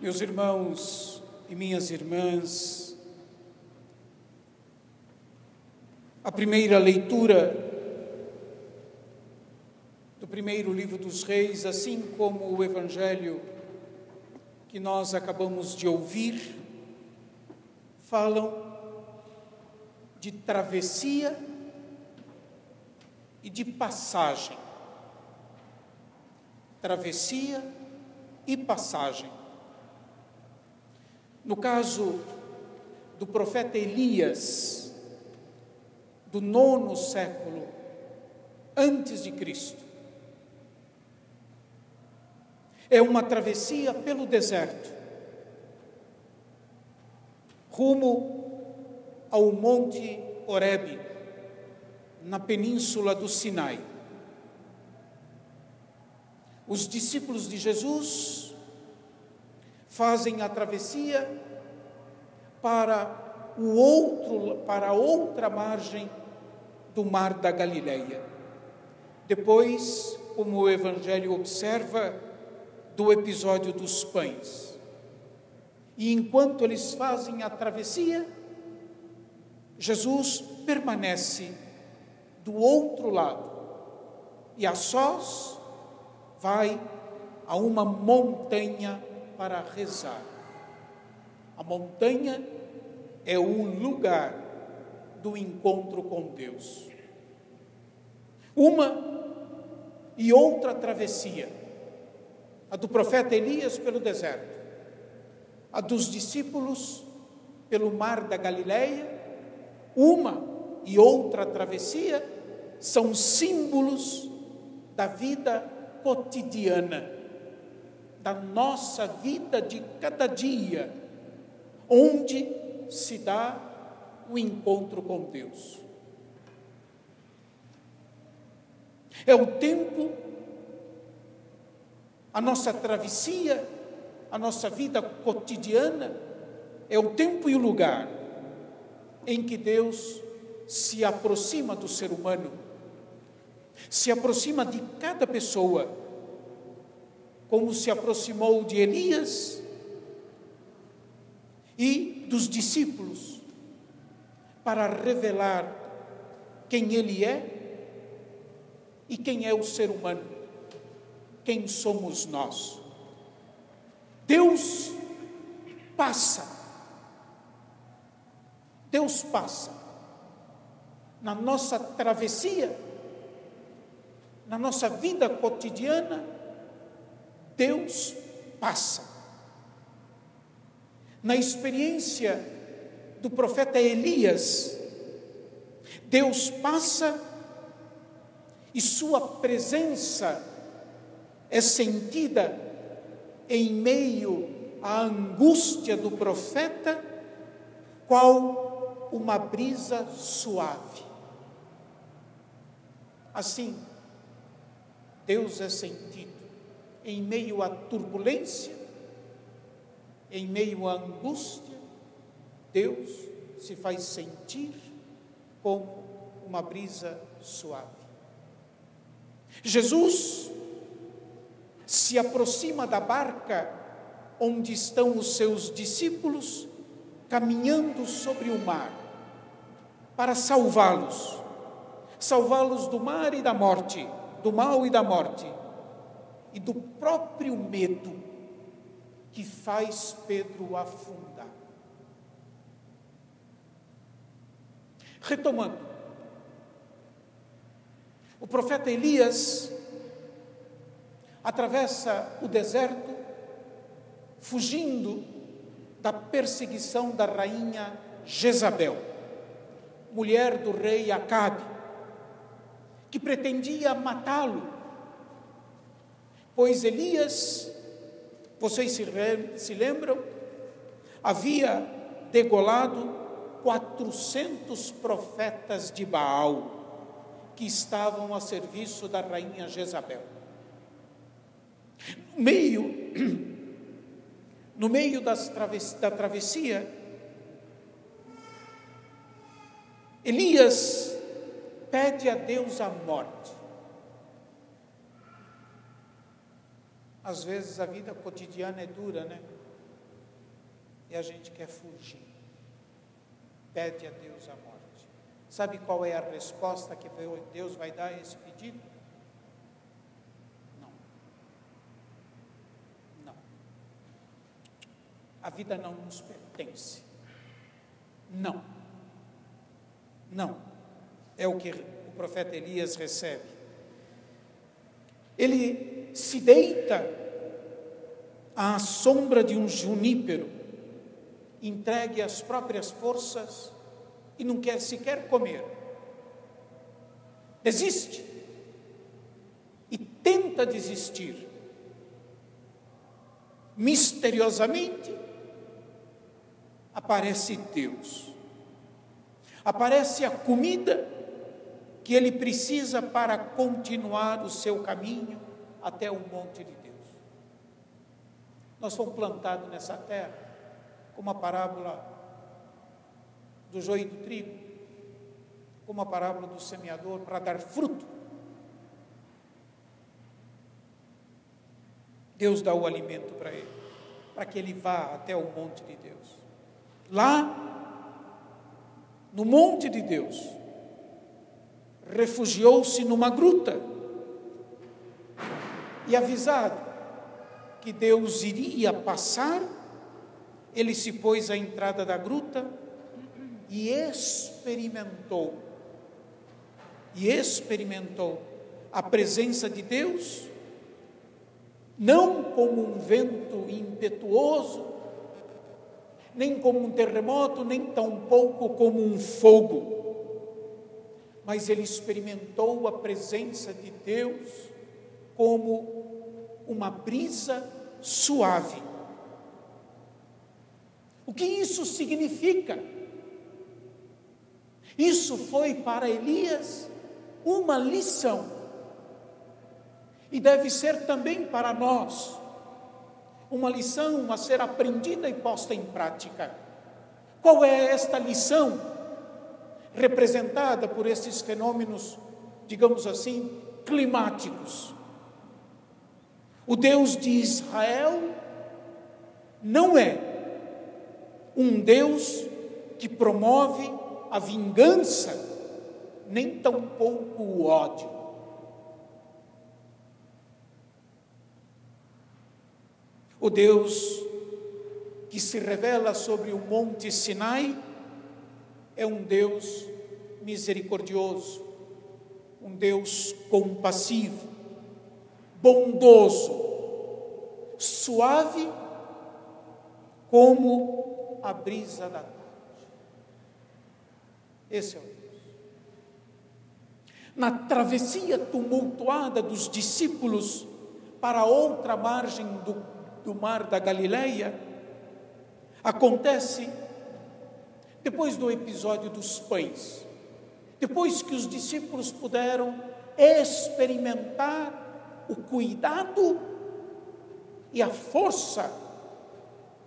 Meus irmãos e minhas irmãs, a primeira leitura do primeiro livro dos Reis, assim como o Evangelho que nós acabamos de ouvir, falam de travessia e de passagem. Travessia e passagem. No caso do profeta Elias, do nono século antes de Cristo, é uma travessia pelo deserto, rumo ao Monte Horebe, na península do Sinai. Os discípulos de Jesus fazem a travessia para o outro, para a outra margem do mar da Galileia. Depois, como o evangelho observa, do episódio dos pães. E enquanto eles fazem a travessia, Jesus permanece do outro lado e a sós vai a uma montanha para rezar. A montanha é o lugar do encontro com Deus. Uma e outra travessia, a do profeta Elias pelo deserto, a dos discípulos pelo mar da Galileia, uma e outra travessia são símbolos da vida cotidiana da nossa vida de cada dia, onde se dá o encontro com Deus. É o tempo, a nossa travessia, a nossa vida cotidiana, é o tempo e o lugar em que Deus se aproxima do ser humano, se aproxima de cada pessoa como se aproximou de Elias e dos discípulos, para revelar quem ele é e quem é o ser humano, quem somos nós. Deus passa, Deus passa na nossa travessia, na nossa vida cotidiana, Deus passa. Na experiência do profeta Elias, Deus passa e sua presença é sentida em meio à angústia do profeta, qual uma brisa suave. Assim, Deus é sentido em meio à turbulência, em meio à angústia, Deus se faz sentir como uma brisa suave. Jesus se aproxima da barca onde estão os seus discípulos, caminhando sobre o mar, para salvá-los, salvá-los do mar e da morte, do mal e da morte e do próprio medo que faz Pedro afundar. Retomando, o profeta Elias atravessa o deserto, fugindo da perseguição da rainha Jezabel, mulher do rei Acabe, que pretendia matá-lo Pois Elias, vocês se, se lembram, havia degolado 400 profetas de Baal que estavam a serviço da rainha Jezabel. No meio, no meio das traves, da travessia, Elias pede a Deus a morte. Às vezes a vida cotidiana é dura, né? e a gente quer fugir. Pede a Deus a morte. Sabe qual é a resposta que Deus vai dar a esse pedido? Não. Não. A vida não nos pertence. Não. Não. É o que o profeta Elias recebe. Ele se deita à sombra de um junípero, entregue às próprias forças e não quer sequer comer. Desiste e tenta desistir. Misteriosamente aparece Deus. Aparece a comida que ele precisa para continuar o seu caminho até o monte de Deus. Nós fomos plantados nessa terra, como a parábola do joio e do trigo, como a parábola do semeador, para dar fruto. Deus dá o alimento para ele, para que ele vá até o monte de Deus. Lá, no monte de Deus, refugiou-se numa gruta e avisado que Deus iria passar, ele se pôs à entrada da gruta e experimentou, e experimentou a presença de Deus, não como um vento impetuoso, nem como um terremoto, nem tampouco como um fogo, mas ele experimentou a presença de Deus como uma brisa suave. O que isso significa? Isso foi para Elias uma lição. E deve ser também para nós uma lição a ser aprendida e posta em prática. Qual é esta lição representada por esses fenômenos, digamos assim, climáticos? O Deus de Israel não é um Deus que promove a vingança, nem tampouco o ódio. O Deus que se revela sobre o Monte Sinai é um Deus misericordioso, um Deus compassivo, bondoso, suave como a brisa da esse é o Deus. Na travessia tumultuada dos discípulos para outra margem do, do mar da Galileia, acontece depois do episódio dos pães, depois que os discípulos puderam experimentar o cuidado e a força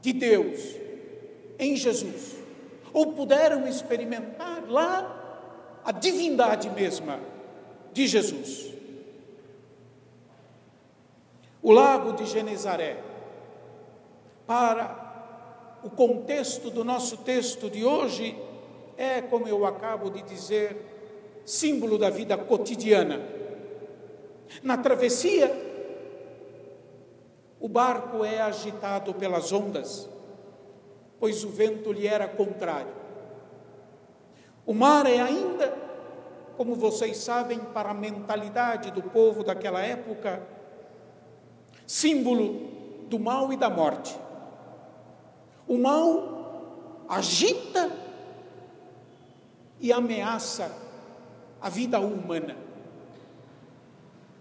de Deus em Jesus ou puderam experimentar lá a divindade mesma de Jesus. O lago de Genezaré, para o contexto do nosso texto de hoje, é, como eu acabo de dizer, símbolo da vida cotidiana. Na travessia, o barco é agitado pelas ondas pois o vento lhe era contrário. O mar é ainda, como vocês sabem, para a mentalidade do povo daquela época, símbolo do mal e da morte. O mal agita e ameaça a vida humana.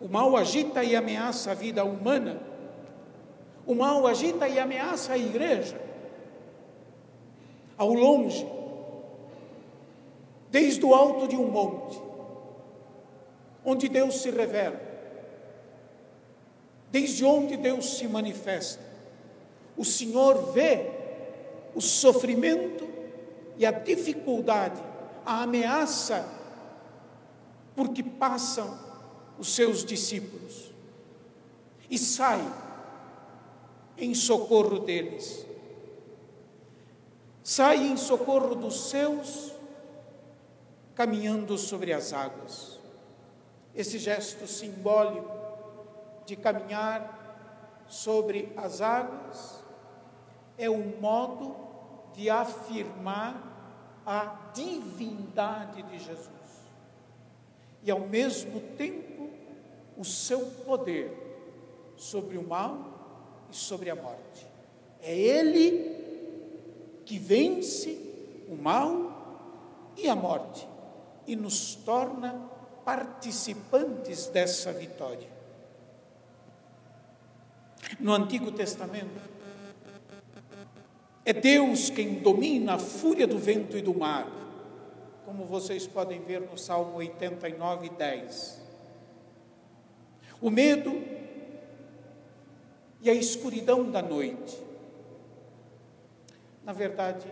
O mal agita e ameaça a vida humana. O mal agita e ameaça a igreja ao longe, desde o alto de um monte, onde Deus se revela, desde onde Deus se manifesta. O Senhor vê o sofrimento e a dificuldade, a ameaça por que passam os seus discípulos e sai em socorro deles sai em socorro dos seus, caminhando sobre as águas. Esse gesto simbólico de caminhar sobre as águas é um modo de afirmar a divindade de Jesus e, ao mesmo tempo, o seu poder sobre o mal e sobre a morte. É Ele que vence o mal e a morte e nos torna participantes dessa vitória. No Antigo Testamento, é Deus quem domina a fúria do vento e do mar, como vocês podem ver no Salmo 89, 10. O medo e a escuridão da noite. Na verdade,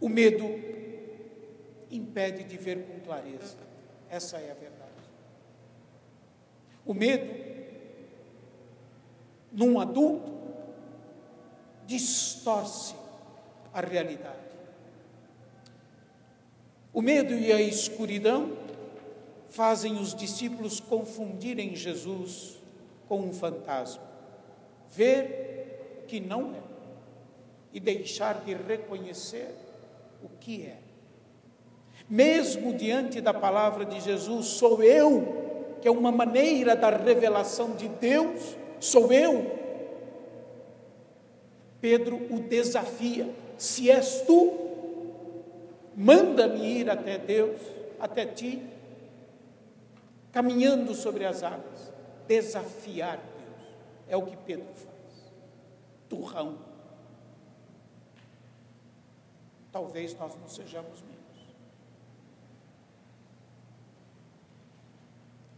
o medo impede de ver com clareza. Essa é a verdade. O medo, num adulto, distorce a realidade. O medo e a escuridão fazem os discípulos confundirem Jesus com um fantasma, ver que não é. E deixar de reconhecer o que é. Mesmo diante da palavra de Jesus, sou eu, que é uma maneira da revelação de Deus, sou eu. Pedro o desafia: se és tu, manda-me ir até Deus, até ti, caminhando sobre as águas. Desafiar Deus é o que Pedro faz. Turrão. Talvez nós não sejamos menos.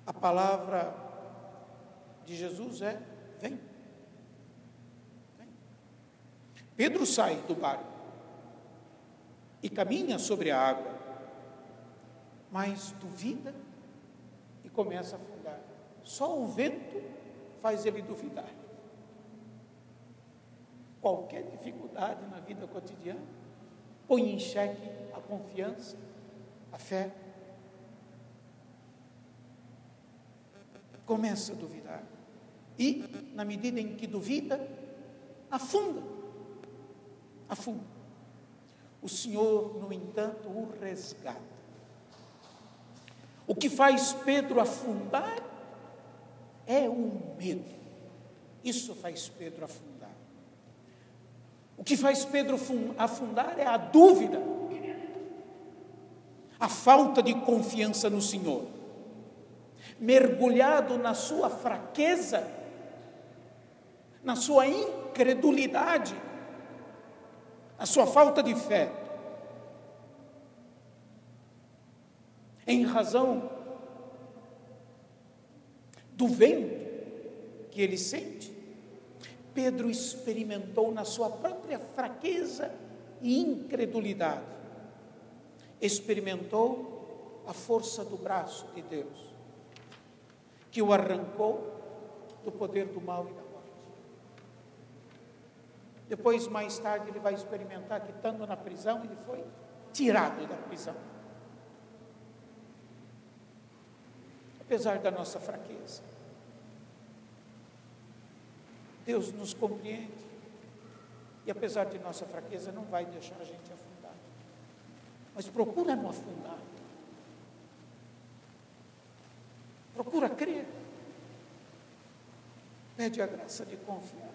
A palavra de Jesus é: vem. Pedro sai do barco e caminha sobre a água, mas duvida começa a afundar. Só o vento faz ele duvidar. Qualquer dificuldade na vida cotidiana põe em xeque a confiança, a fé. Começa a duvidar. E, na medida em que duvida, afunda afunda. O Senhor, no entanto, o resgata. O que faz Pedro afundar é o medo. Isso faz Pedro afundar. O que faz Pedro afundar é a dúvida, a falta de confiança no Senhor. Mergulhado na sua fraqueza, na sua incredulidade, a sua falta de fé. Em razão do vento que ele sente, Pedro experimentou na sua própria fraqueza e incredulidade, experimentou a força do braço de Deus, que o arrancou do poder do mal e da depois, mais tarde, ele vai experimentar que, estando na prisão, ele foi tirado da prisão. Apesar da nossa fraqueza, Deus nos compreende. E apesar de nossa fraqueza, não vai deixar a gente afundar. Mas procura não afundar. Procura crer. Pede a graça de confiar.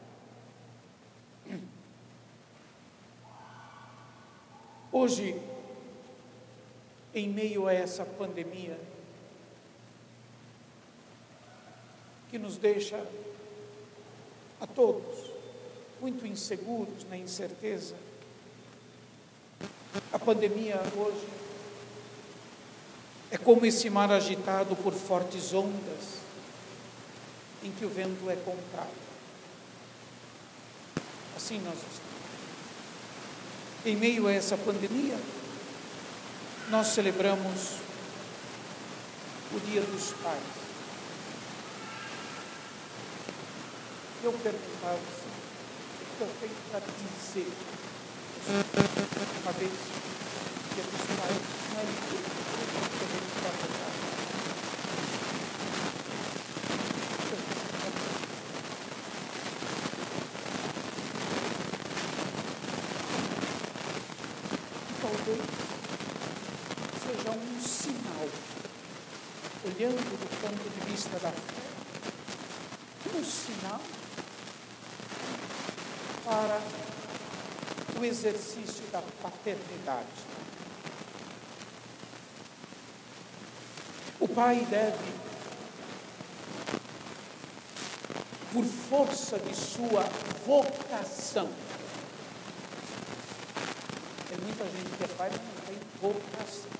Hoje, em meio a essa pandemia, que nos deixa a todos muito inseguros, na incerteza, a pandemia hoje é como esse mar agitado por fortes ondas, em que o vento é contrário. Assim nós estamos. Em meio a essa pandemia, nós celebramos o Dia dos Pais. Eu perguntava assim, que eu tenho para dizer. Uma vez que eu disse, não é fazendo. Talvez seja um sinal, olhando do ponto de vista da fé, um sinal para o exercício da paternidade. O pai deve, por força de sua vocação, tem muita gente que é pai, mas não tem vocação.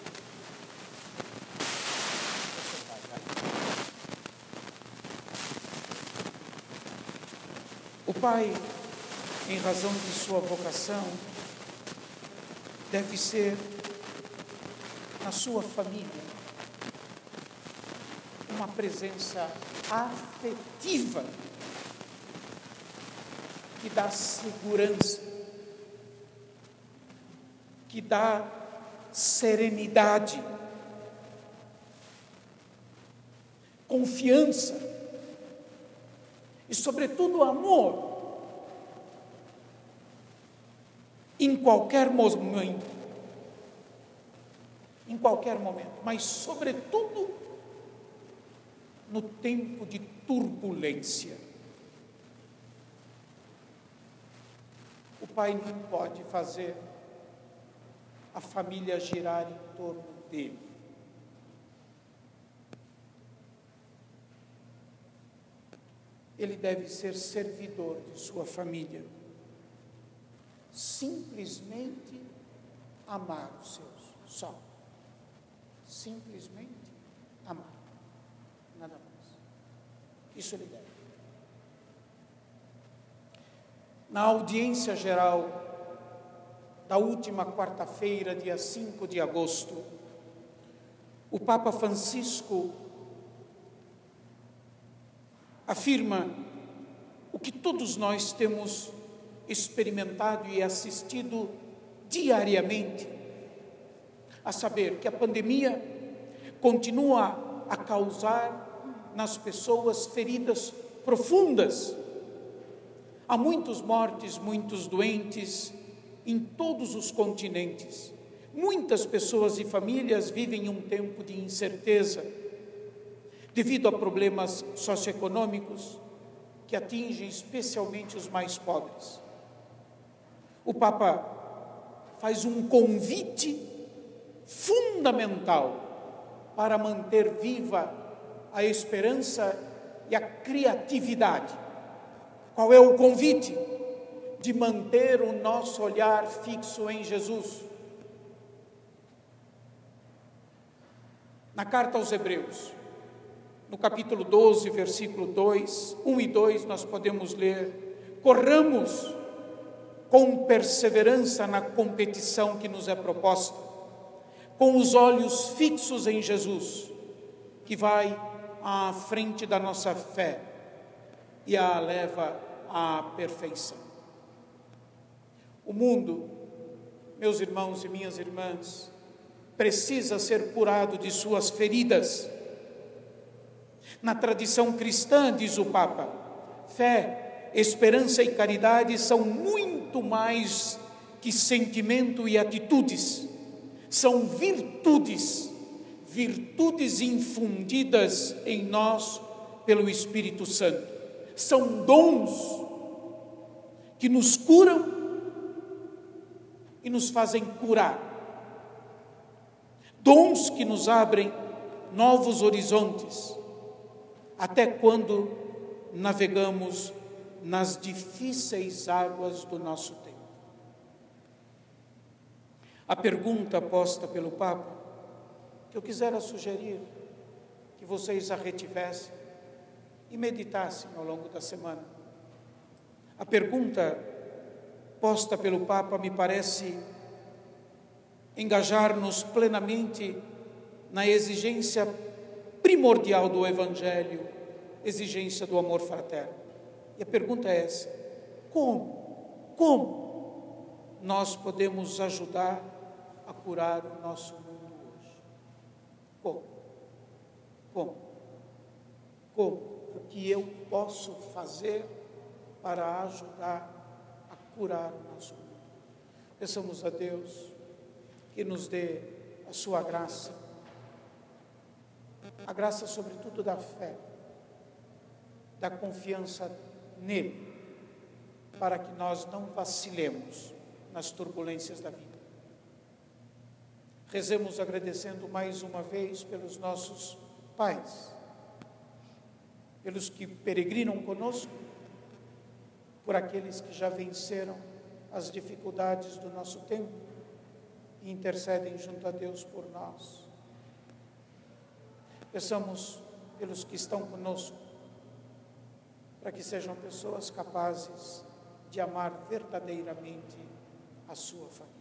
O pai em razão de sua vocação, deve ser na sua família uma presença afetiva que dá segurança, que dá serenidade, confiança e, sobretudo, amor em qualquer momento, em qualquer momento, mas sobretudo no tempo de turbulência. O pai não pode fazer a família girar em torno dele. Ele deve ser servidor de sua família simplesmente amar os seus, só. Simplesmente amar. Nada mais. Isso ele deve. Na audiência geral da última quarta-feira, dia 5 de agosto, o Papa Francisco afirma o que todos nós temos experimentado e assistido diariamente, a saber que a pandemia continua a causar nas pessoas feridas profundas. Há muitos mortes, muitos doentes em todos os continentes. Muitas pessoas e famílias vivem um tempo de incerteza devido a problemas socioeconômicos que atingem especialmente os mais pobres o Papa faz um convite fundamental para manter viva a esperança e a criatividade. Qual é o convite? De manter o nosso olhar fixo em Jesus. Na carta aos Hebreus, no capítulo 12, versículo 2, 1 e 2, nós podemos ler: Corramos com perseverança na competição que nos é proposta, com os olhos fixos em Jesus, que vai à frente da nossa fé e a leva à perfeição. O mundo, meus irmãos e minhas irmãs, precisa ser curado de suas feridas. Na tradição cristã, diz o Papa, fé, esperança e caridade são muito muito mais que sentimento e atitudes, são virtudes, virtudes infundidas em nós pelo Espírito Santo, são dons que nos curam e nos fazem curar, dons que nos abrem novos horizontes, até quando navegamos nas difíceis águas do nosso tempo. A pergunta posta pelo Papa, que eu quisera sugerir que vocês a retivessem e meditassem ao longo da semana. A pergunta posta pelo Papa me parece engajar-nos plenamente na exigência primordial do Evangelho, exigência do amor fraterno. E a pergunta é essa: como? como nós podemos ajudar a curar o nosso mundo hoje. Como? Como? Como? O que eu posso fazer para ajudar a curar o nosso mundo? Peçamos a Deus que nos dê a sua graça, a graça, sobretudo, da fé, da confiança nele, para que nós não vacilemos nas turbulências da vida. Rezemos agradecendo mais uma vez pelos nossos pais, pelos que peregrinam conosco, por aqueles que já venceram as dificuldades do nosso tempo e intercedem junto a Deus por nós. Peçamos pelos que estão conosco, para que sejam pessoas capazes de amar verdadeiramente a sua família.